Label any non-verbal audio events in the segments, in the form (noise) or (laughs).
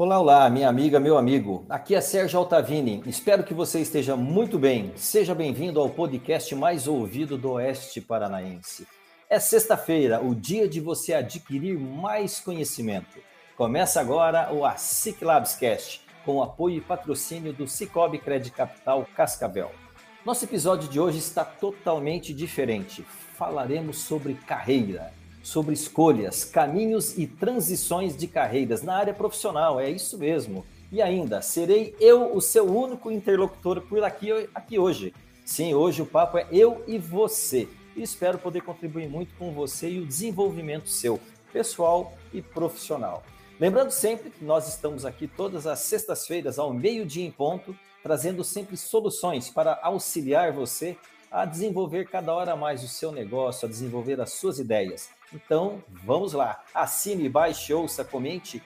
Olá, olá, minha amiga, meu amigo. Aqui é Sérgio Altavini. Espero que você esteja muito bem. Seja bem-vindo ao podcast mais ouvido do Oeste Paranaense. É sexta-feira, o dia de você adquirir mais conhecimento. Começa agora o ASIC Labs Cast, com apoio e patrocínio do Cicobi Credit Capital Cascavel. Nosso episódio de hoje está totalmente diferente. Falaremos sobre carreira, sobre escolhas, caminhos e transições de carreiras na área profissional. É isso mesmo. E ainda, serei eu o seu único interlocutor por aqui, aqui hoje. Sim, hoje o papo é eu e você. E espero poder contribuir muito com você e o desenvolvimento seu, pessoal e profissional. Lembrando sempre que nós estamos aqui todas as sextas-feiras, ao meio-dia em ponto, trazendo sempre soluções para auxiliar você a desenvolver cada hora mais o seu negócio, a desenvolver as suas ideias. Então, vamos lá. Assine, baixe, ouça, comente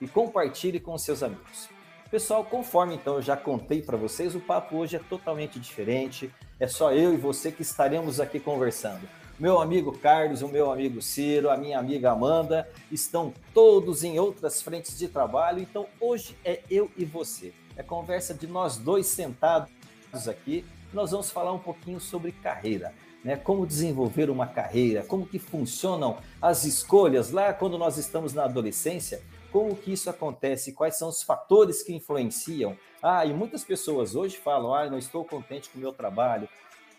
e compartilhe com seus amigos. Pessoal, conforme então eu já contei para vocês, o papo hoje é totalmente diferente. É só eu e você que estaremos aqui conversando meu amigo Carlos, o meu amigo Ciro, a minha amiga Amanda, estão todos em outras frentes de trabalho, então hoje é eu e você. É conversa de nós dois sentados aqui. Nós vamos falar um pouquinho sobre carreira, né? Como desenvolver uma carreira, como que funcionam as escolhas lá quando nós estamos na adolescência, como que isso acontece, quais são os fatores que influenciam. Ah, e muitas pessoas hoje falam: "Ah, não estou contente com o meu trabalho,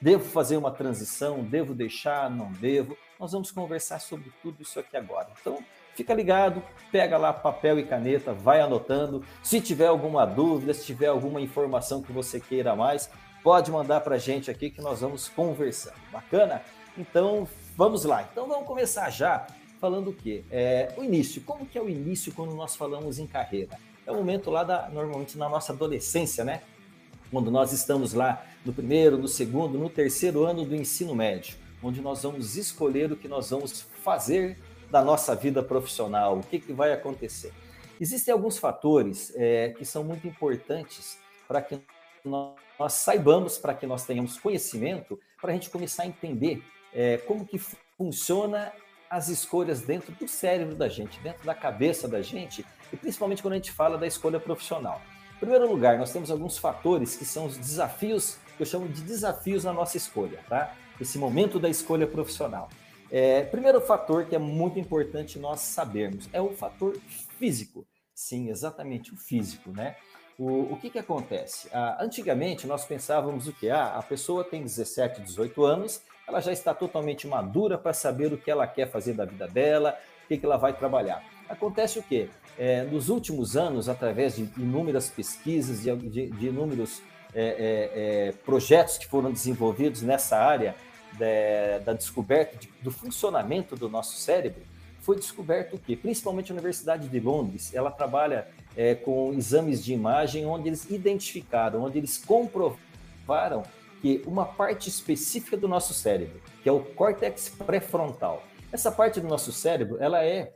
Devo fazer uma transição? Devo deixar? Não devo? Nós vamos conversar sobre tudo isso aqui agora. Então, fica ligado, pega lá papel e caneta, vai anotando. Se tiver alguma dúvida, se tiver alguma informação que você queira mais, pode mandar para a gente aqui que nós vamos conversando. Bacana? Então, vamos lá. Então, vamos começar já falando o quê? É, o início. Como que é o início quando nós falamos em carreira? É o momento lá da, normalmente na nossa adolescência, né? quando nós estamos lá no primeiro, no segundo, no terceiro ano do ensino médio, onde nós vamos escolher o que nós vamos fazer da nossa vida profissional, o que, que vai acontecer. Existem alguns fatores é, que são muito importantes para que nós, saibamos, para que nós tenhamos conhecimento, para a gente começar a entender é, como que funciona as escolhas dentro do cérebro da gente, dentro da cabeça da gente, e principalmente quando a gente fala da escolha profissional. Em primeiro lugar, nós temos alguns fatores que são os desafios, que eu chamo de desafios na nossa escolha, tá? Esse momento da escolha profissional. É, primeiro fator que é muito importante nós sabermos é o fator físico. Sim, exatamente, o físico, né? O, o que, que acontece? Ah, antigamente nós pensávamos o que? Ah, a pessoa tem 17, 18 anos, ela já está totalmente madura para saber o que ela quer fazer da vida dela, o que, que ela vai trabalhar. Acontece o quê? É, nos últimos anos, através de inúmeras pesquisas, de, de, de inúmeros é, é, é projetos que foram desenvolvidos nessa área da, da descoberta de, do funcionamento do nosso cérebro, foi descoberto o quê? Principalmente a Universidade de Londres, ela trabalha é, com exames de imagem onde eles identificaram, onde eles comprovaram que uma parte específica do nosso cérebro, que é o córtex pré-frontal, essa parte do nosso cérebro, ela é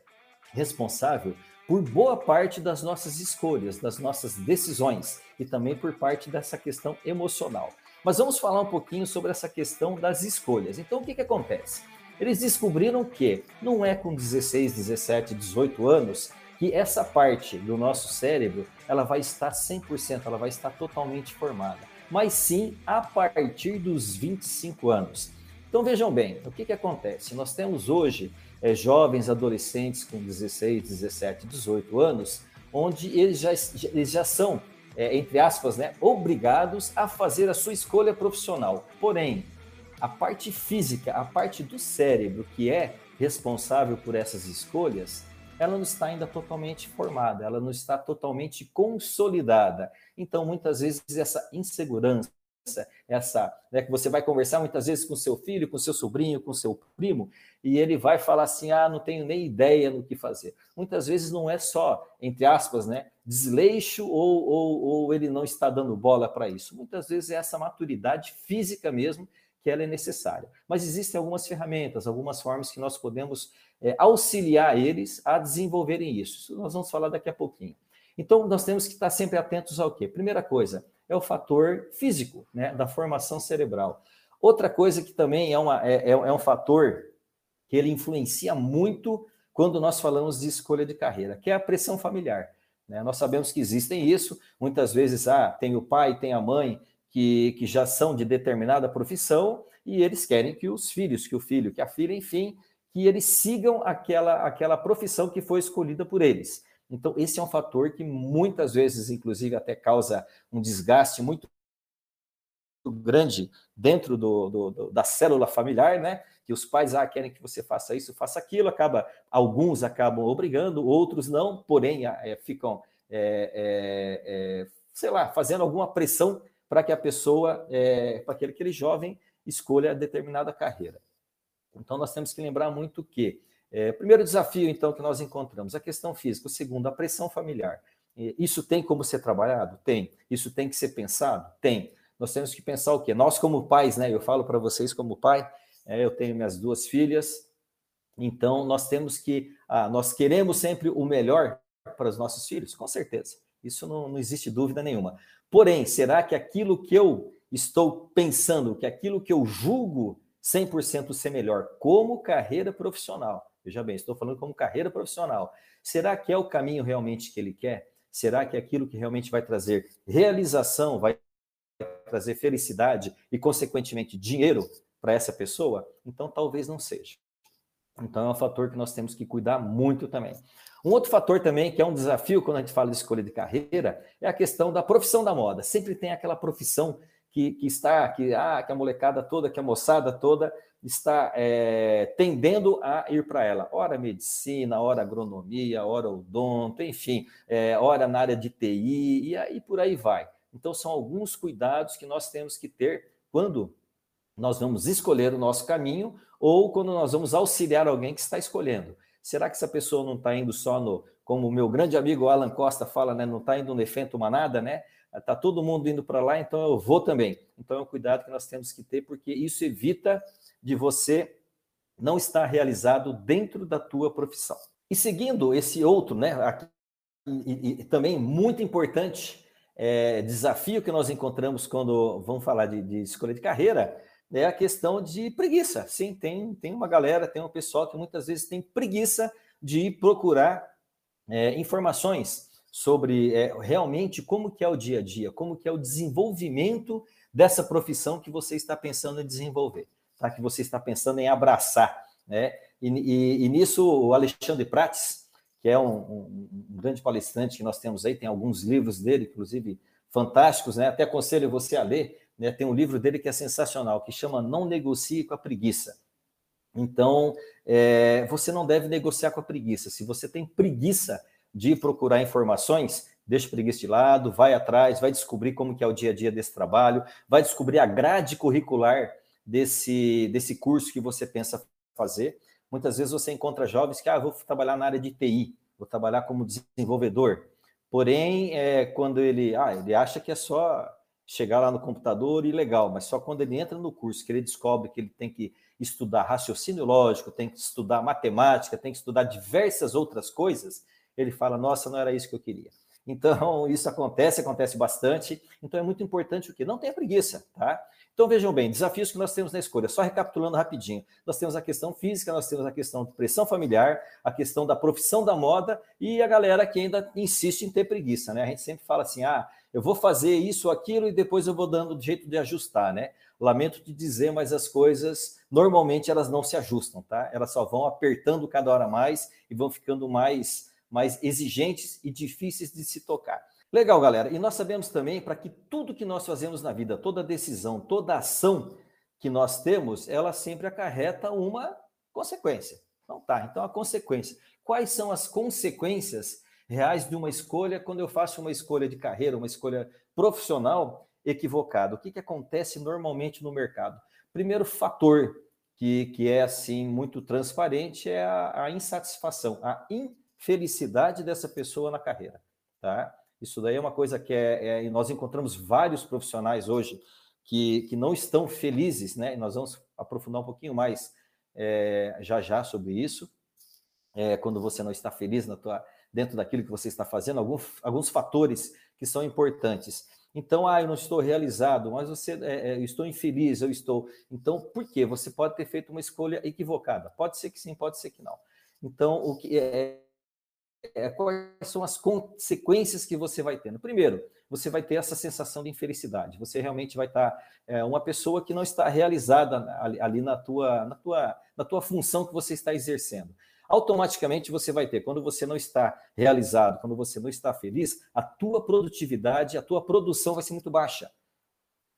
responsável por boa parte das nossas escolhas, das nossas decisões e também por parte dessa questão emocional. Mas vamos falar um pouquinho sobre essa questão das escolhas. Então, o que, que acontece? Eles descobriram que não é com 16, 17, 18 anos que essa parte do nosso cérebro ela vai estar 100%, ela vai estar totalmente formada, mas sim a partir dos 25 anos. Então vejam bem, o que, que acontece? Nós temos hoje é, jovens adolescentes com 16, 17, 18 anos, onde eles já, eles já são, é, entre aspas, né, obrigados a fazer a sua escolha profissional. Porém, a parte física, a parte do cérebro que é responsável por essas escolhas, ela não está ainda totalmente formada, ela não está totalmente consolidada. Então, muitas vezes, essa insegurança, essa, né, que você vai conversar muitas vezes com seu filho, com seu sobrinho, com seu primo, e ele vai falar assim: "Ah, não tenho nem ideia no que fazer". Muitas vezes não é só, entre aspas, né, desleixo ou, ou, ou ele não está dando bola para isso. Muitas vezes é essa maturidade física mesmo que ela é necessária. Mas existem algumas ferramentas, algumas formas que nós podemos é, auxiliar eles a desenvolverem isso. Isso nós vamos falar daqui a pouquinho. Então, nós temos que estar sempre atentos ao quê? Primeira coisa, é o fator físico, né, da formação cerebral. Outra coisa que também é, uma, é, é, é um fator que ele influencia muito quando nós falamos de escolha de carreira, que é a pressão familiar. Né? Nós sabemos que existem isso, muitas vezes ah, tem o pai, tem a mãe que, que já são de determinada profissão e eles querem que os filhos, que o filho, que a filha, enfim, que eles sigam aquela, aquela profissão que foi escolhida por eles. Então, esse é um fator que muitas vezes, inclusive, até causa um desgaste muito grande dentro do, do, do, da célula familiar, né? Que os pais ah, querem que você faça isso, faça aquilo, acaba alguns acabam obrigando, outros não, porém é, ficam, é, é, é, sei lá, fazendo alguma pressão para que a pessoa, é, para que aquele jovem escolha determinada carreira. Então, nós temos que lembrar muito que, é, primeiro desafio, então, que nós encontramos, a questão física. O segundo, a pressão familiar. Isso tem como ser trabalhado? Tem. Isso tem que ser pensado? Tem. Nós temos que pensar o quê? Nós, como pais, né? Eu falo para vocês como pai, é, eu tenho minhas duas filhas, então nós temos que, ah, nós queremos sempre o melhor para os nossos filhos, com certeza. Isso não, não existe dúvida nenhuma. Porém, será que aquilo que eu estou pensando, que aquilo que eu julgo 100% ser melhor como carreira profissional, veja bem, estou falando como carreira profissional, será que é o caminho realmente que ele quer? Será que é aquilo que realmente vai trazer realização, vai trazer felicidade e, consequentemente, dinheiro para essa pessoa? Então, talvez não seja. Então, é um fator que nós temos que cuidar muito também. Um outro fator também, que é um desafio quando a gente fala de escolha de carreira, é a questão da profissão da moda. Sempre tem aquela profissão que, que está, que, ah, que a molecada toda, que a moçada toda está é, tendendo a ir para ela. Ora medicina, ora agronomia, ora odonto, enfim, é, ora na área de TI, e aí por aí vai. Então, são alguns cuidados que nós temos que ter quando nós vamos escolher o nosso caminho ou quando nós vamos auxiliar alguém que está escolhendo. Será que essa pessoa não está indo só no, como o meu grande amigo Alan Costa fala, né? Não está indo no efeito manada, né? Está todo mundo indo para lá, então eu vou também. Então é um cuidado que nós temos que ter, porque isso evita de você não estar realizado dentro da tua profissão. E seguindo esse outro, né? Aqui, e, e, também muito importante é, desafio que nós encontramos quando vamos falar de, de escolha de carreira é a questão de preguiça. Sim, tem, tem uma galera, tem um pessoal que muitas vezes tem preguiça de procurar é, informações sobre é, realmente como que é o dia a dia, como que é o desenvolvimento dessa profissão que você está pensando em desenvolver, tá? que você está pensando em abraçar. Né? E, e, e nisso o Alexandre Prates, que é um, um, um, grande palestrante que nós temos aí, tem alguns livros dele, inclusive fantásticos, né? até aconselho você a ler, né, tem um livro dele que é sensacional, que chama Não Negocie com a Preguiça. Então, é, você não deve negociar com a preguiça. Se você tem preguiça de procurar informações, deixa a preguiça de lado, vai atrás, vai descobrir como que é o dia a dia desse trabalho, vai descobrir a grade curricular desse, desse curso que você pensa fazer. Muitas vezes você encontra jovens que, ah, vou trabalhar na área de TI, vou trabalhar como desenvolvedor. Porém, é, quando ele, ah, ele acha que é só chegar lá no computador e legal, mas só quando ele entra no curso que ele descobre que ele tem que estudar raciocínio lógico, tem que estudar matemática, tem que estudar diversas outras coisas, ele fala: Nossa, não era isso que eu queria. Então, (laughs) isso acontece, acontece bastante. Então, é muito importante o que? Não tenha preguiça, tá? Então, vejam bem, desafios que nós temos na escolha. Só recapitulando rapidinho. Nós temos a questão física, nós temos a questão de pressão familiar, a questão da profissão da moda e a galera que ainda insiste em ter preguiça, né? A gente sempre fala assim, ah, eu vou fazer isso, aquilo e depois eu vou dando jeito de ajustar, né? Lamento te dizer, mas as coisas normalmente elas não se ajustam, tá? Elas só vão apertando cada hora mais e vão ficando mais mais exigentes e difíceis de se tocar. Legal, galera. E nós sabemos também para que tudo que nós fazemos na vida, toda decisão, toda ação que nós temos, ela sempre acarreta uma consequência. Então tá, então a consequência. Quais são as consequências reais de uma escolha quando eu faço uma escolha de carreira, uma escolha profissional equivocada. O que, que acontece normalmente no mercado? Primeiro fator que, que é assim muito transparente é a, a insatisfação, a infelicidade dessa pessoa na carreira. Tá? Isso daí é uma coisa que é, é, nós encontramos vários profissionais hoje que, que não estão felizes, né? E nós vamos aprofundar um pouquinho mais é, já já sobre isso. É, quando você não está feliz na tua, dentro daquilo que você está fazendo, alguns, alguns fatores que são importantes. Então, ah, eu não estou realizado, mas você, é, é, eu estou infeliz, eu estou. Então, por quê? Você pode ter feito uma escolha equivocada. Pode ser que sim, pode ser que não. Então, o que é, é, quais são as consequências que você vai tendo? Primeiro, você vai ter essa sensação de infelicidade. Você realmente vai estar é, uma pessoa que não está realizada ali, ali, na, tua, na, tua, na tua função que você está exercendo. Automaticamente você vai ter, quando você não está realizado, quando você não está feliz, a tua produtividade, a tua produção vai ser muito baixa.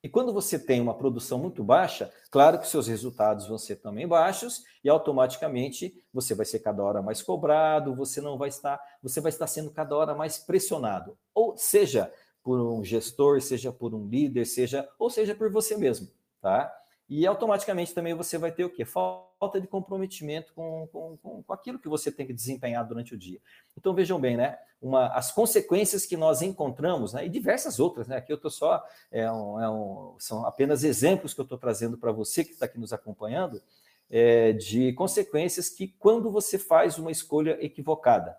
E quando você tem uma produção muito baixa, claro que seus resultados vão ser também baixos e automaticamente você vai ser cada hora mais cobrado, você não vai estar, você vai estar sendo cada hora mais pressionado. Ou seja, por um gestor, seja por um líder, seja ou seja por você mesmo, tá? E automaticamente também você vai ter o quê? Falta de comprometimento com, com, com, com aquilo que você tem que desempenhar durante o dia. Então vejam bem, né? Uma, as consequências que nós encontramos, né? E diversas outras, né? Aqui eu estou só, é um, é um, são apenas exemplos que eu estou trazendo para você que está aqui nos acompanhando, é, de consequências que quando você faz uma escolha equivocada,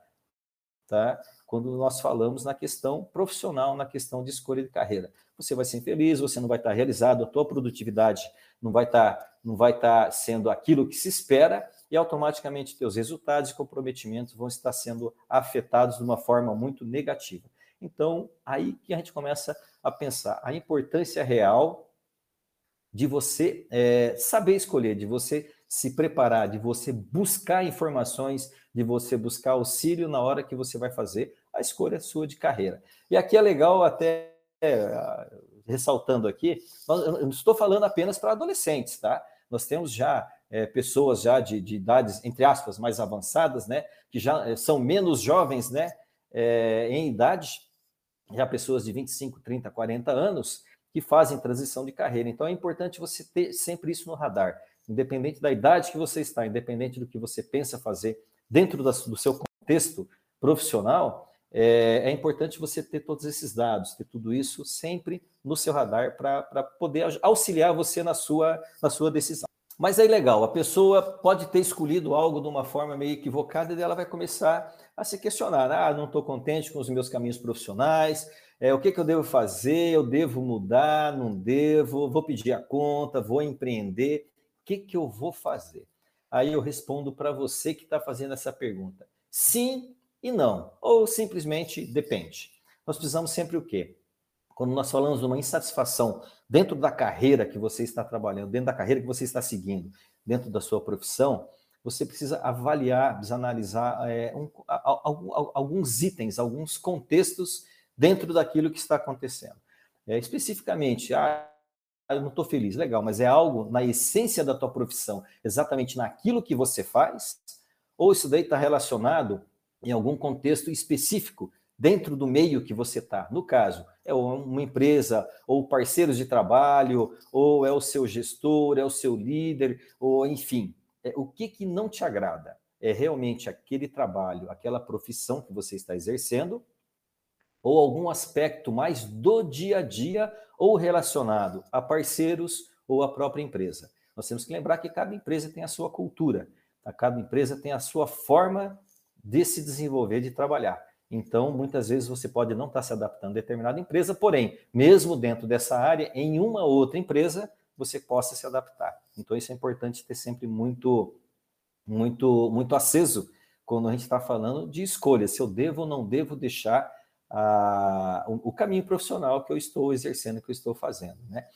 tá? quando nós falamos na questão profissional, na questão de escolha de carreira. Você vai ser infeliz, você não vai estar realizado, a tua produtividade não vai estar, não vai estar sendo aquilo que se espera e automaticamente teus resultados e comprometimentos vão estar sendo afetados de uma forma muito negativa. Então, aí que a gente começa a pensar a importância real de você é, saber escolher, de você se preparar, de você buscar informações, de você buscar auxílio na hora que você vai fazer a escolha sua de carreira. E aqui é legal até é, ressaltando aqui, eu não estou falando apenas para adolescentes, tá? Nós temos já é, pessoas já de, de, idades, entre aspas, mais avançadas, né? Que já é, são menos jovens, né? É, em idade, já pessoas de 25, 30, 40 anos, que fazem transição de carreira. Então é importante você ter sempre isso no radar, independente da idade que você está, independente do que você pensa fazer dentro do seu contexto profissional, é, é, importante você ter todos esses dados, ter tudo isso sempre no seu radar para poder auxiliar você na sua, na sua decisão. Mas aí legal, a pessoa pode ter escolhido algo de uma forma meio equivocada e ela vai começar a se questionar. Ah, não estou contente com os meus caminhos profissionais, é, o que, que eu devo fazer? Eu devo mudar? Não devo? Vou pedir a conta? Vou empreender? Que, que eu vou fazer? Aí eu respondo para você que está fazendo essa pergunta. Sim e não, ou simplesmente depende. Nós precisamos sempre o quê? Quando nós falamos de uma insatisfação dentro da carreira que você está trabalhando, dentro da carreira que você está seguindo, dentro da sua profissão, você precisa avaliar, precisa analisar é, um, alguns itens, alguns contextos dentro daquilo que está acontecendo. É, especificamente, ah, eu não estou feliz, legal, mas é algo na essência da tua profissão, exatamente naquilo que você faz, ou isso daí está relacionado em algum contexto específico dentro do meio que você está. No caso, é uma empresa, ou parceiros de trabalho, ou é o seu gestor, é o seu líder, ou enfim, é, o que, que não te agrada? É realmente aquele trabalho, aquela profissão que você está exercendo, ou algum aspecto mais do dia a dia ou relacionado a parceiros ou a própria empresa. Nós temos que lembrar que cada empresa tem a sua cultura, tá? cada empresa tem a sua forma de se desenvolver, de trabalhar. Então, muitas vezes você pode não estar se adaptando a determinada empresa, porém, mesmo dentro dessa área, em uma outra empresa, você possa se adaptar. Então, isso é importante ter sempre muito, muito, muito aceso quando a gente está falando de escolha, se eu devo ou não devo deixar a, o, o, caminho profissional que eu estou exercendo, que eu estou fazendo, né?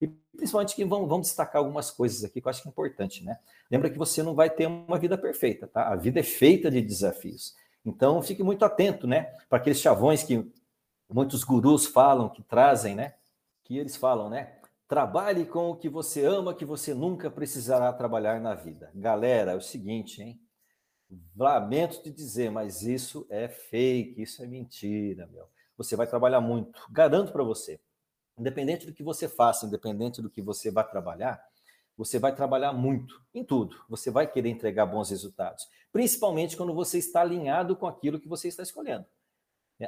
E principalmente que vamos, vamos, destacar algumas coisas aqui que eu acho que é importante, né? Lembra que você não vai ter uma vida perfeita, tá? A vida é feita de desafios. Então, fique muito atento, né? Para aqueles chavões que muitos gurus falam, que trazem, né? Que eles falam, né? Trabalhe com o que você ama, que você nunca precisará trabalhar na vida. Galera, é o seguinte, hein? Lamento te dizer, mas isso é fake, isso é mentira, meu. Você vai trabalhar muito, garanto para você. Independente do que você faça, independente do que você vai trabalhar, você vai trabalhar muito em tudo. Você vai querer entregar bons resultados, principalmente quando você está alinhado com aquilo que você está escolhendo.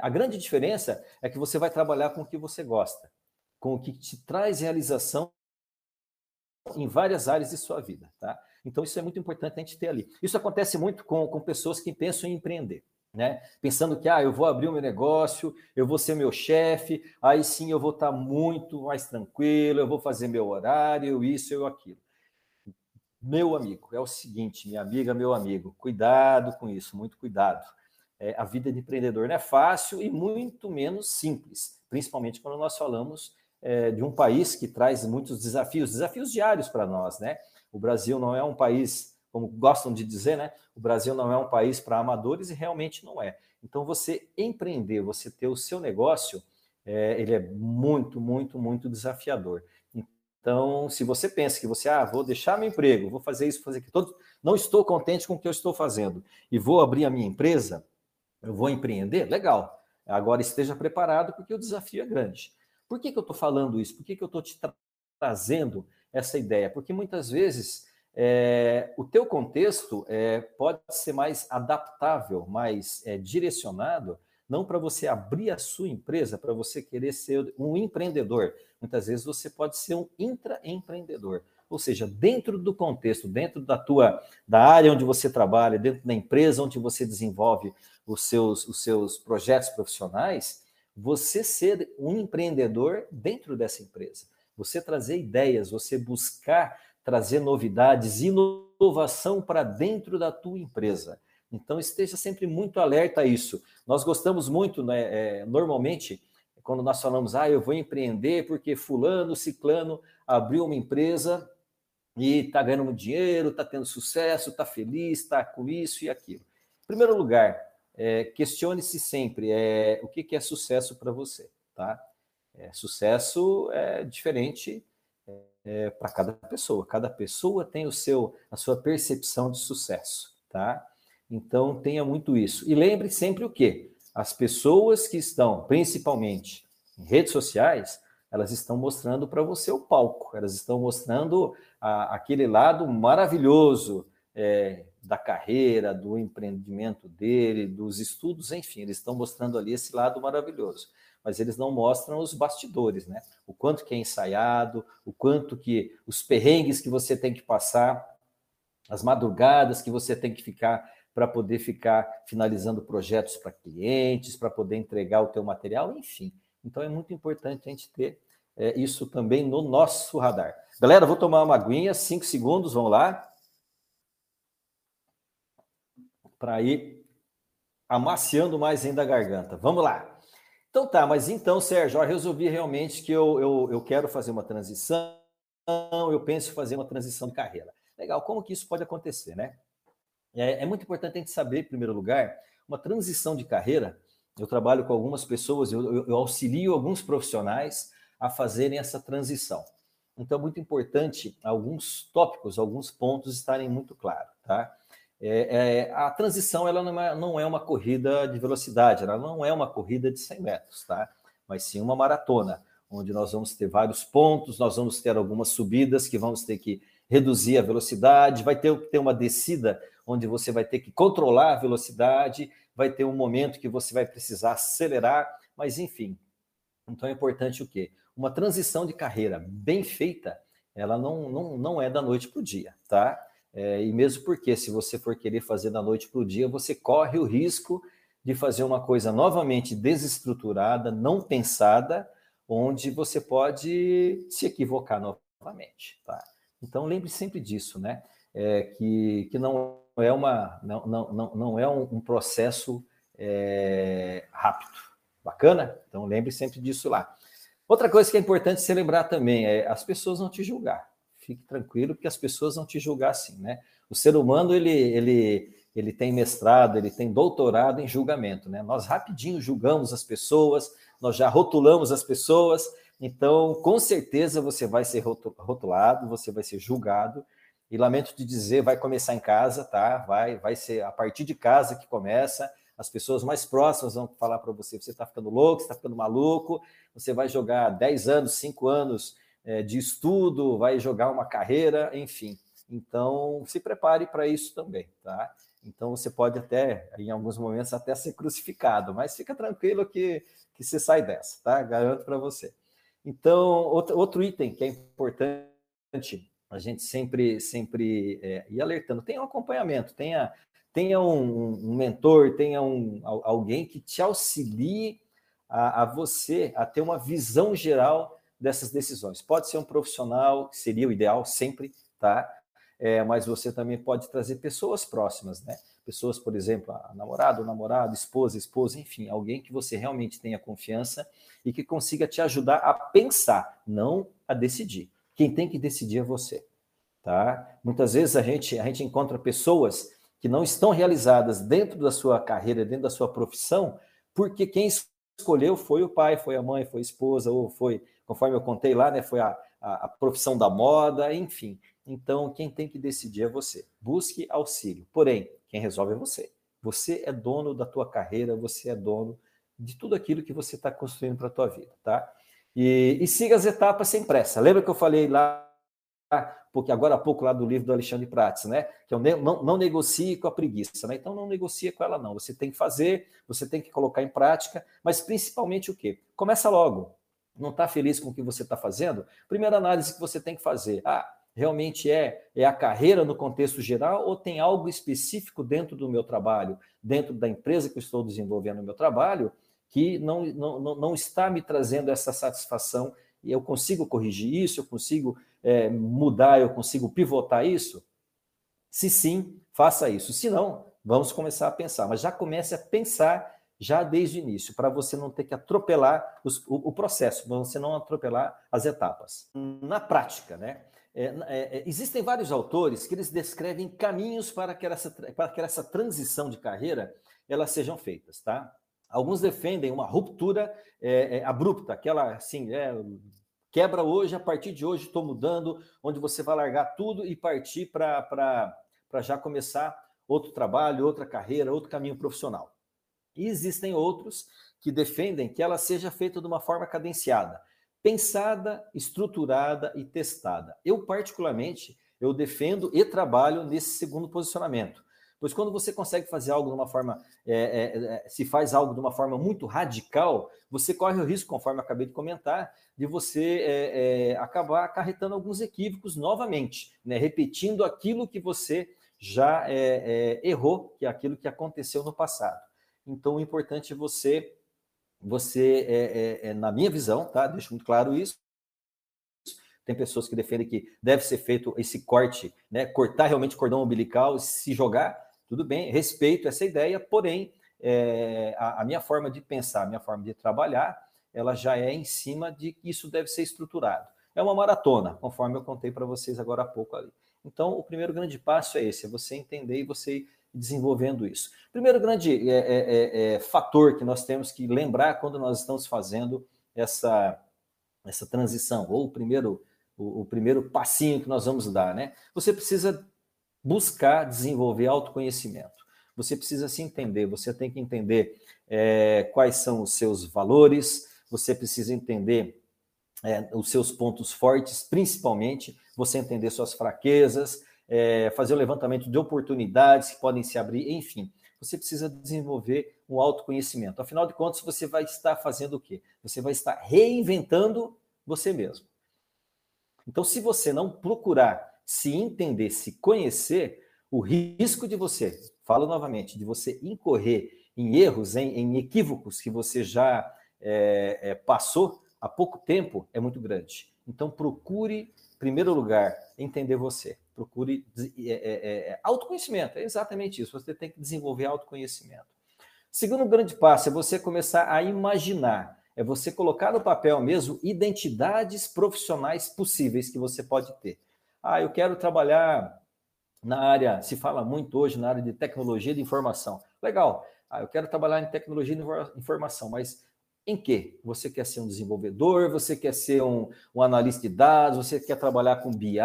A grande diferença é que você vai trabalhar com o que você gosta, com o que te traz realização em várias áreas de sua vida, tá? Então isso é muito importante a gente ter ali. Isso acontece muito com, com pessoas que pensam em empreender. Né? Pensando que ah, eu vou abrir o meu negócio, eu vou ser meu chefe, aí sim eu vou estar muito mais tranquilo, eu vou fazer meu horário, isso, eu aquilo. Meu amigo, é o seguinte, minha amiga, meu amigo, cuidado com isso, muito cuidado. É, a vida de empreendedor não é fácil e muito menos simples, principalmente quando nós falamos é, de um país que traz muitos desafios, desafios diários para nós, né? O Brasil não é um país como gostam de dizer, né? O Brasil não é um país para amadores e realmente não é. Então, você empreender, você ter o seu negócio, é, ele é muito, muito, muito desafiador. Então, se você pensa que você, ah, vou deixar meu emprego, vou fazer isso, fazer aquilo, não estou contente com o que eu estou fazendo e vou abrir a minha empresa, eu vou empreender, legal. Agora esteja preparado porque o desafio é grande. Por que, que eu estou falando isso? Por que, que eu estou te tra trazendo essa ideia? Porque muitas vezes é, o teu contexto é, pode ser mais adaptável, mais é, direcionado, não para você abrir a sua empresa, para você querer ser um empreendedor. Muitas vezes você pode ser um intraempreendedor. Ou seja, dentro do contexto, dentro da tua da área onde você trabalha, dentro da empresa onde você desenvolve os seus, os seus projetos profissionais, você ser um empreendedor dentro dessa empresa. Você trazer ideias, você buscar trazer novidades, inovação para dentro da tua empresa. Então esteja sempre muito alerta a isso. Nós gostamos muito, né, é, normalmente, quando nós falamos, ah, eu vou empreender porque fulano, ciclano abriu uma empresa e está ganhando dinheiro, está tendo sucesso, está feliz, está com isso e aquilo. Em primeiro lugar, é, questione-se sempre é, o que, que é sucesso para você, tá? É, sucesso é diferente é, para cada pessoa. Cada pessoa tem o seu, a sua percepção de sucesso, tá? Então tenha muito isso. E lembre sempre o quê? As pessoas que estão, principalmente em redes sociais, elas estão mostrando para você o palco, elas estão mostrando a, aquele lado maravilhoso é, da carreira, do empreendimento dele, dos estudos, enfim, eles estão mostrando ali esse lado maravilhoso mas eles não mostram os bastidores, né? O quanto que é ensaiado, o quanto que os perrengues que você tem que passar, as madrugadas que você tem que ficar para poder ficar finalizando projetos para clientes, para poder entregar o teu material, enfim. Então é muito importante a gente ter é, isso também no nosso radar. Galera, vou tomar uma aguinha, cinco segundos, vamos lá. Para ir amaciando mais ainda a garganta. Vamos lá. Então tá, mas então, Sérgio, eu resolvi realmente que eu, eu, eu quero fazer uma transição, eu penso em fazer uma transição de carreira. Legal, como que isso pode acontecer, né? É, é muito importante a gente saber, em primeiro lugar, uma transição de carreira. Eu trabalho com algumas pessoas, eu, eu, eu auxilio alguns profissionais a fazerem essa transição. Então, é muito importante alguns tópicos, alguns pontos estarem muito claros, tá? É, é, a transição ela não é, não é, uma corrida de velocidade, ela não é uma corrida de 100 metros, tá? Mas sim uma maratona, onde nós vamos ter vários pontos, nós vamos ter algumas subidas que vamos ter que reduzir a velocidade, vai ter, ter uma descida onde você vai ter que controlar a velocidade, vai ter um momento que você vai precisar acelerar, mas enfim. Então é importante o quê? Uma transição de carreira bem feita, ela não, não, não é da noite para o dia, tá? É, e mesmo porque, se você for querer fazer da noite para o dia, você corre o risco de fazer uma coisa novamente desestruturada, não pensada, onde você pode se equivocar novamente. Tá? Então, lembre sempre disso, né? É, que, que não é, uma, não, não, não, é um, um processo é, rápido. Bacana? Então, lembre sempre disso lá. Outra coisa que é importante se lembrar também é as pessoas não te julgar fique tranquilo, porque as pessoas vão te julgar assim, né? O ser humano, ele, ele, ele tem mestrado, ele tem doutorado em julgamento, né? Nós rapidinho julgamos as pessoas, nós já rotulamos as pessoas, então, com certeza, você vai ser rotulado, você vai ser julgado, E lamento te dizer, vai começar em casa, tá? Vai, vai ser a partir de casa que começa. As pessoas mais próximas vão falar para você: você está ficando louco, você está ficando maluco, você vai jogar 10 anos, 5 anos é, de estudo, vai jogar uma carreira, enfim. Então, se prepare para isso também, tá? Então, você pode até, em alguns momentos, até ser crucificado, mas fica tranquilo que, que você sai dessa, tá? Garanto para você. Então, outro, outro item que é importante a gente sempre sempre é, ir alertando. Tenha um acompanhamento, tenha, tenha um, um mentor, tenha um, alguém que te auxilie a, a, você a ter uma visão geral dessas decisões. Pode ser um profissional, seria o ideal sempre, tá? É, mas você também pode trazer pessoas próximas, né? Pessoas, por exemplo, a namorado, namorado, esposa, esposa, enfim, alguém que você realmente tenha confiança e que consiga te ajudar a pensar, não a decidir. Quem tem que decidir é você. Tá? Muitas vezes a gente, a gente encontra pessoas que não estão realizadas dentro da sua carreira, dentro da sua profissão, porque quem escolheu foi o pai, foi a mãe, foi a esposa, ou foi, conforme eu contei lá, né, foi a, a, a profissão da moda, enfim. Então, quem tem que decidir é você. Busque auxílio. Porém, quem resolve é você. Você é dono da tua carreira, você é dono de tudo aquilo que você está construindo para a tua vida, tá? E, e siga as etapas sem pressa. Lembra que eu falei lá, porque agora há pouco lá do livro do Alexandre Prates, né? Que eu não, não negocie com a preguiça, né? Então não negocia com ela, não. Você tem que fazer, você tem que colocar em prática, mas principalmente o quê? Começa logo. Não está feliz com o que você está fazendo? Primeira análise que você tem que fazer. Ah, realmente é, é a carreira no contexto geral ou tem algo específico dentro do meu trabalho, dentro da empresa que eu estou desenvolvendo o meu trabalho, que não, não, não está me trazendo essa satisfação e eu consigo corrigir isso, eu consigo é, mudar, eu consigo pivotar isso? Se sim, faça isso. Se não, vamos começar a pensar. Mas já comece a pensar já desde o início, para você não ter que atropelar os, o, o, processo, para você não atropelar as etapas. Na prática, né? É, é, é, existem vários autores que eles descrevem caminhos para que essa, para que essa transição de carreira elas sejam feitas, tá? Alguns defendem uma ruptura é, é, abrupta, aquela assim, é, quebra hoje, a partir de hoje estou mudando, onde você vai largar tudo e partir para já começar outro trabalho, outra carreira, outro caminho profissional. E existem outros que defendem que ela seja feita de uma forma cadenciada, pensada, estruturada e testada. Eu, particularmente, eu defendo e trabalho nesse segundo posicionamento. Pois quando você consegue fazer algo de uma forma, é, é, é, se faz algo de uma forma muito radical, você corre o risco, conforme eu acabei de comentar, de você é, é acabar acarretando alguns equívocos novamente, né? repetindo aquilo que você já é, errou, que é aquilo que aconteceu no passado. Então, o importante é você, você na minha visão, tá? Deixo muito claro isso, tem pessoas que defendem que deve ser feito esse corte, né? Cortar realmente o cordão umbilical, se jogar. Tudo bem, respeito essa ideia, porém, é, a, a, minha forma de pensar, a minha forma de trabalhar, ela já é em cima de que isso deve ser estruturado. É uma maratona, conforme eu contei para vocês agora há pouco ali. Então, o primeiro grande passo é esse, é você entender e você desenvolvendo isso. Primeiro grande é, é, é, é, fator que nós temos que lembrar quando nós estamos fazendo essa, essa transição, ou o primeiro, o, o primeiro passinho que nós vamos dar, né? Você precisa buscar desenvolver autoconhecimento. Você precisa se entender, você tem que entender é, quais são os seus valores, você precisa entender é, os seus pontos fortes, principalmente você entender suas fraquezas, é, fazer o levantamento de oportunidades que podem se abrir, enfim. Você precisa desenvolver um autoconhecimento. Afinal de contas, você vai estar fazendo o quê? Você vai estar reinventando você mesmo. Então, se você não procurar se entender, se conhecer, o risco de você, falo novamente, de você incorrer em erros, em, em equívocos que você já é, é, passou há pouco tempo é muito grande. Então, procure, em primeiro lugar, entender você. Procure é, é, é, autoconhecimento, é exatamente isso. Você tem que desenvolver autoconhecimento. Segundo grande passo é você começar a imaginar, é você colocar no papel mesmo identidades profissionais possíveis que você pode ter. Ah, eu quero trabalhar na área, se fala muito hoje na área de tecnologia de informação. Legal. Ah, eu quero trabalhar em tecnologia de informação, mas em quê? Você quer ser um desenvolvedor, você quer ser um, um analista de dados, você quer trabalhar com BI,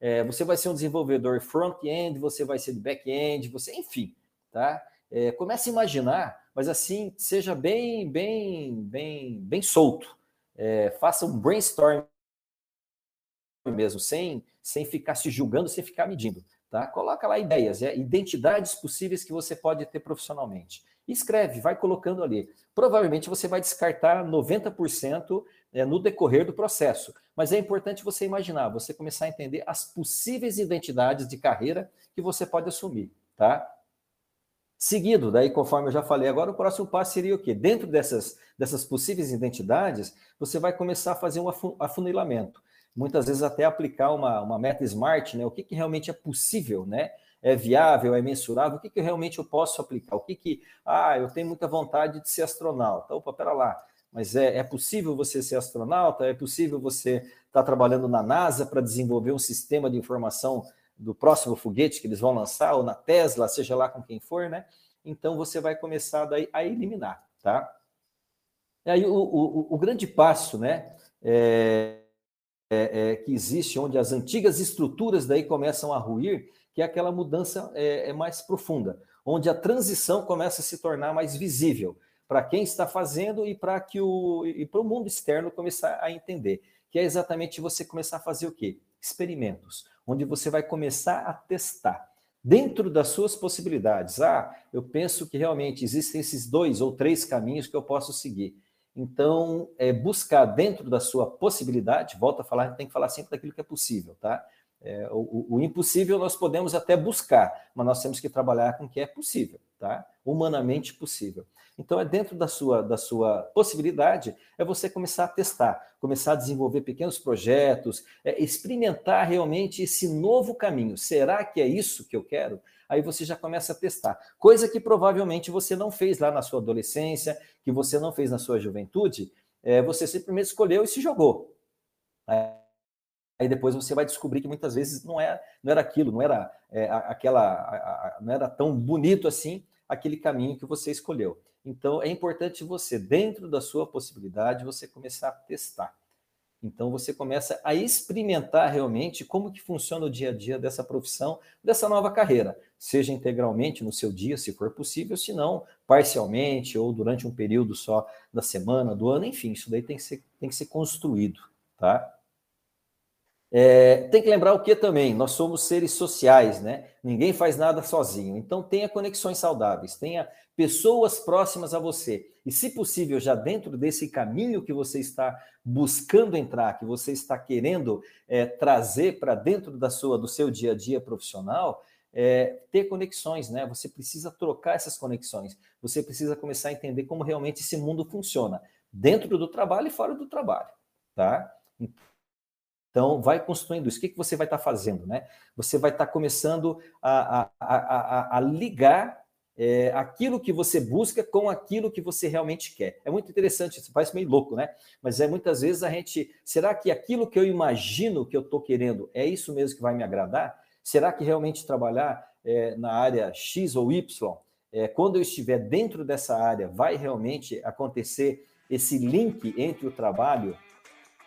é, você vai ser um desenvolvedor front-end, você vai ser back-end, você, enfim, tá? É, comece a imaginar, mas assim, seja bem, bem, bem, bem solto. É, faça um brainstorm mesmo, sem, sem ficar se julgando, sem ficar medindo. Tá? Coloca lá ideias, é, identidades possíveis que você pode ter profissionalmente. Escreve, vai colocando ali. Provavelmente você vai descartar 90% é, no decorrer do processo, mas é importante você imaginar, você começar a entender as possíveis identidades de carreira que você pode assumir, tá? Seguido, daí, conforme eu já falei agora, o próximo passo seria o quê? Dentro dessas, dessas possíveis identidades, você vai começar a fazer um afunilamento muitas vezes até aplicar uma, uma meta smart, né? O que, que realmente é possível, né? É viável, é mensurável, o que, que realmente eu posso aplicar? O que que, ah, eu tenho muita vontade de ser astronauta. Opa, pera lá, mas é, é possível você ser astronauta? É possível você estar tá trabalhando na NASA para desenvolver um sistema de informação do próximo foguete que eles vão lançar, ou na Tesla, seja lá com quem for, né? Então você vai começar daí a eliminar, tá? E aí o, o, o grande passo, né? É, é, é, que existe, onde as antigas estruturas daí começam a ruir, que é aquela mudança é, é mais profunda, onde a transição começa a se tornar mais visível para quem está fazendo e para que o e para o mundo externo começar a entender, que é exatamente você começar a fazer o quê? Experimentos, onde você vai começar a testar dentro das suas possibilidades. Ah, eu penso que realmente existem esses dois ou três caminhos que eu posso seguir. Então, é, buscar dentro da sua possibilidade, volta a falar, tem que falar sempre daquilo que é possível, tá? É, o, o, impossível nós podemos até buscar, mas nós temos que trabalhar com o que é possível, tá? Humanamente possível. Então, é dentro da sua, da sua possibilidade, é você começar a testar, começar a desenvolver pequenos projetos, é, experimentar realmente esse novo caminho. Será que é isso que eu quero? aí você já começa a testar. Coisa que provavelmente você não fez lá na sua adolescência, que você não fez na sua juventude, é, você simplesmente escolheu e se jogou. Aí depois você vai descobrir que muitas vezes não, é, não era aquilo, não era é, aquela, a, a, não era tão bonito assim aquele caminho que você escolheu. Então é importante você, dentro da sua possibilidade, você começar a testar. Então você começa a experimentar realmente como que funciona o dia a dia dessa profissão, dessa nova carreira, seja integralmente no seu dia, se for possível, se não, parcialmente ou durante um período só da semana, do ano, enfim, isso daí tem que ser, tem que ser construído, tá? É, tem que lembrar o que também? Nós somos seres sociais, né? Ninguém faz nada sozinho. Então tenha conexões saudáveis, tenha pessoas próximas a você. E, se possível, já dentro desse caminho que você está buscando entrar, que você está querendo é, trazer para dentro da sua, do seu dia a dia profissional, é, ter conexões, né? Você precisa trocar essas conexões. Você precisa começar a entender como realmente esse mundo funciona, dentro do trabalho e fora do trabalho, tá? Então, vai construindo isso. O que, que você vai estar fazendo? Né? Você vai estar começando a, a, a, a ligar é, aquilo que você busca com aquilo que você realmente quer. É muito interessante, isso parece meio louco, né? Mas é muitas vezes a gente. Será que aquilo que eu imagino que eu estou querendo é isso mesmo que vai me agradar? Será que realmente trabalhar é, na área X ou Y, é, quando eu estiver dentro dessa área, vai realmente acontecer esse link entre o trabalho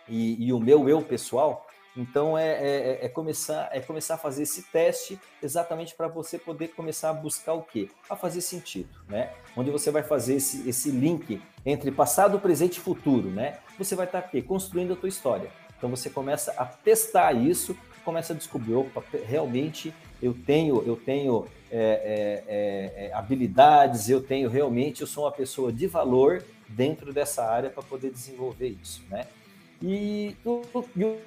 e, e o meu eu pessoal, então é, é, é, começar é começar a fazer esse teste exatamente para você poder começar a buscar o quê? A fazer sentido, né? Onde você vai fazer esse, esse link entre passado, presente e futuro, né? Você vai estar aqui construindo a tua história. Então você começa a testar isso, começa a descobrir, opa, realmente eu tenho eu tenho é, é, é, habilidades, eu tenho realmente eu sou uma pessoa de valor dentro dessa área para poder desenvolver isso, né? E o, e o,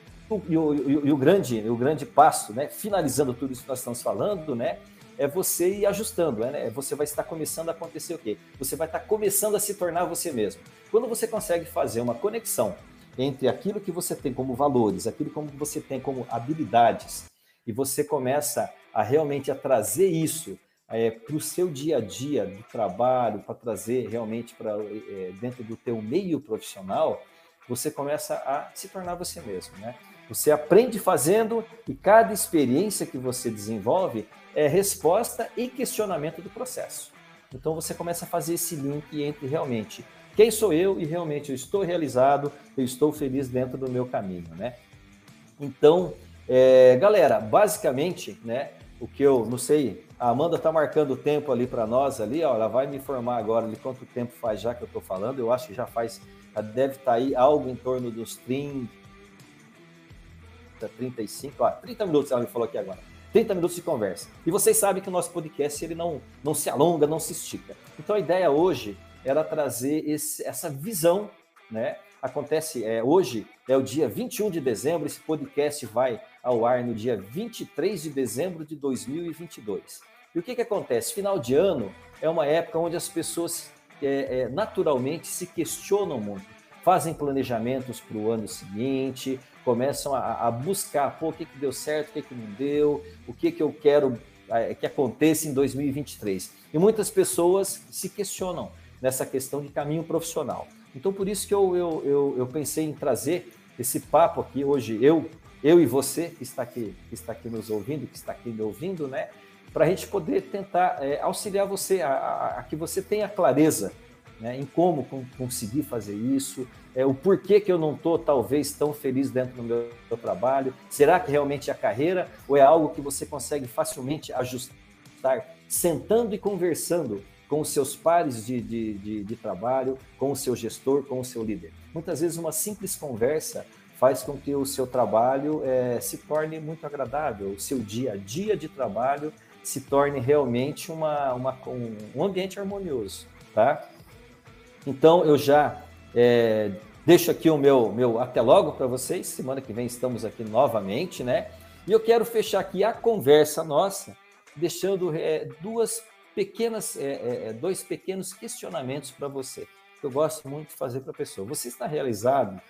e o, e o, grande, o grande passo, né, finalizando tudo isso que nós estamos falando, né, é você ir ajustando, né? Você vai estar começando a acontecer o quê? Você vai estar começando a se tornar você mesmo. Quando você consegue fazer uma conexão entre aquilo que você tem como valores, aquilo que você tem como habilidades, e você começa a realmente a trazer isso é, para o seu dia a dia do trabalho, para trazer realmente para é, dentro do teu meio profissional, você começa a se tornar você mesmo, né? Você aprende fazendo e cada experiência que você desenvolve é resposta e questionamento do processo. Então você começa a fazer esse link entre realmente quem sou eu e realmente eu estou realizado, eu estou feliz dentro do meu caminho, né? Então, é, galera, basicamente, né, o que eu não sei, a Amanda está marcando o tempo ali para nós ali, ó, ela vai me informar agora de quanto tempo faz já que eu estou falando, eu acho que já faz, deve estar tá aí algo em torno dos 30, 35, ó, 30 minutos ela me falou aqui agora. 30 minutos de conversa. E vocês sabem que o nosso podcast ele não, não se alonga, não se estica. Então a ideia hoje era trazer esse, essa visão, né? Acontece é, hoje, é o dia 21 de dezembro, esse podcast vai ao ar no dia 23 de dezembro de 2022. E o que, que acontece? Final de ano é uma época onde as pessoas é, é, naturalmente se questionam muito, fazem planejamentos para o ano seguinte, começam a, a, buscar, pô, o que, que deu certo, o que, que não deu, o que, que eu quero é, que aconteça em 2023. E muitas pessoas se questionam nessa questão de caminho profissional. Então, por isso que eu, eu, eu, eu pensei em trazer esse papo aqui hoje, eu, eu e você que está aqui, que está aqui nos ouvindo, que está aqui me ouvindo, né? Para a gente poder tentar é, auxiliar você a, a, a, que você tenha clareza né, em como com, conseguir fazer isso, é, o porquê que eu não estou talvez tão feliz dentro do meu, meu trabalho. Será que realmente é a carreira ou é algo que você consegue facilmente ajustar sentando e conversando com os seus pares de, de, de, de trabalho, com o seu gestor, com o seu líder. Muitas vezes uma simples conversa faz com que o seu trabalho é, se torne muito agradável, o seu dia a dia de trabalho se torne realmente uma, uma um, ambiente harmonioso, tá? Então eu já é, deixo aqui o meu, meu até logo para vocês. Semana que vem estamos aqui novamente, né? E eu quero fechar aqui a conversa nossa, deixando é, duas pequenas, é, é, é, dois pequenos questionamentos para você, que eu gosto muito de fazer para a pessoa. Você está realizado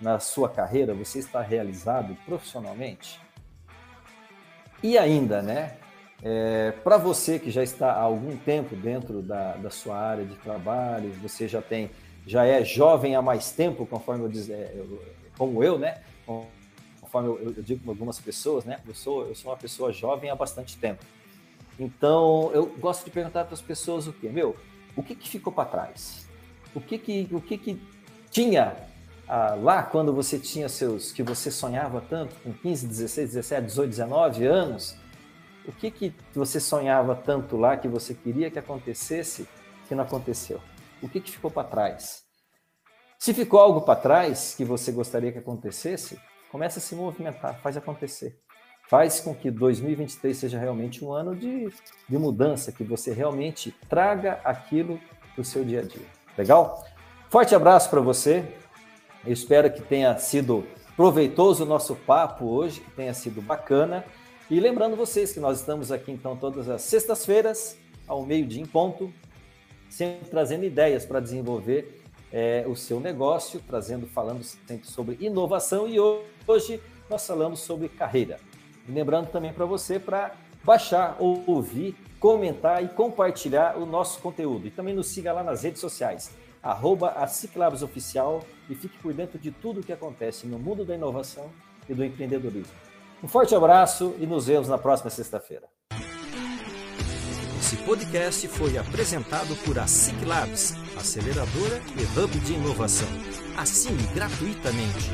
na sua carreira? Você está realizado profissionalmente? E ainda, né? É, para você que já está há algum tempo dentro da, da sua área de trabalho, você já tem, já é jovem há mais tempo, conforme eu diz, é, como eu, né? Conforme eu, eu digo com algumas pessoas, né? Eu sou, eu sou uma pessoa jovem há bastante tempo. Então, eu gosto de perguntar para as pessoas o quê? Meu, o que, que ficou para trás? O que que, o que, que tinha ah, lá quando você tinha seus, que você sonhava tanto, com 15, 16, 17, 18, 19 anos? O que que você sonhava tanto lá que você queria que acontecesse que não aconteceu? O que que ficou para trás? Se ficou algo para trás que você gostaria que acontecesse, comece a se movimentar, faz acontecer faz com que 2023 seja realmente um ano de, de mudança, que você realmente traga aquilo para o seu dia a dia. Legal? Forte abraço para você. Eu espero que tenha sido proveitoso o nosso papo hoje, que tenha sido bacana. E lembrando vocês que nós estamos aqui então todas as sextas-feiras, ao meio-dia em ponto, sempre trazendo ideias para desenvolver é, o seu negócio, trazendo, falando sempre sobre inovação e hoje nós falamos sobre carreira. E lembrando também para você para baixar, ouvir, comentar e compartilhar o nosso conteúdo. E também nos siga lá nas redes sociais, arroba a Ciclabs Oficial e fique por dentro de tudo o que acontece no mundo da inovação e do empreendedorismo. Um forte abraço e nos vemos na próxima sexta-feira. Esse podcast foi apresentado por a Ciclabs, aceleradora e hub de inovação. Assine gratuitamente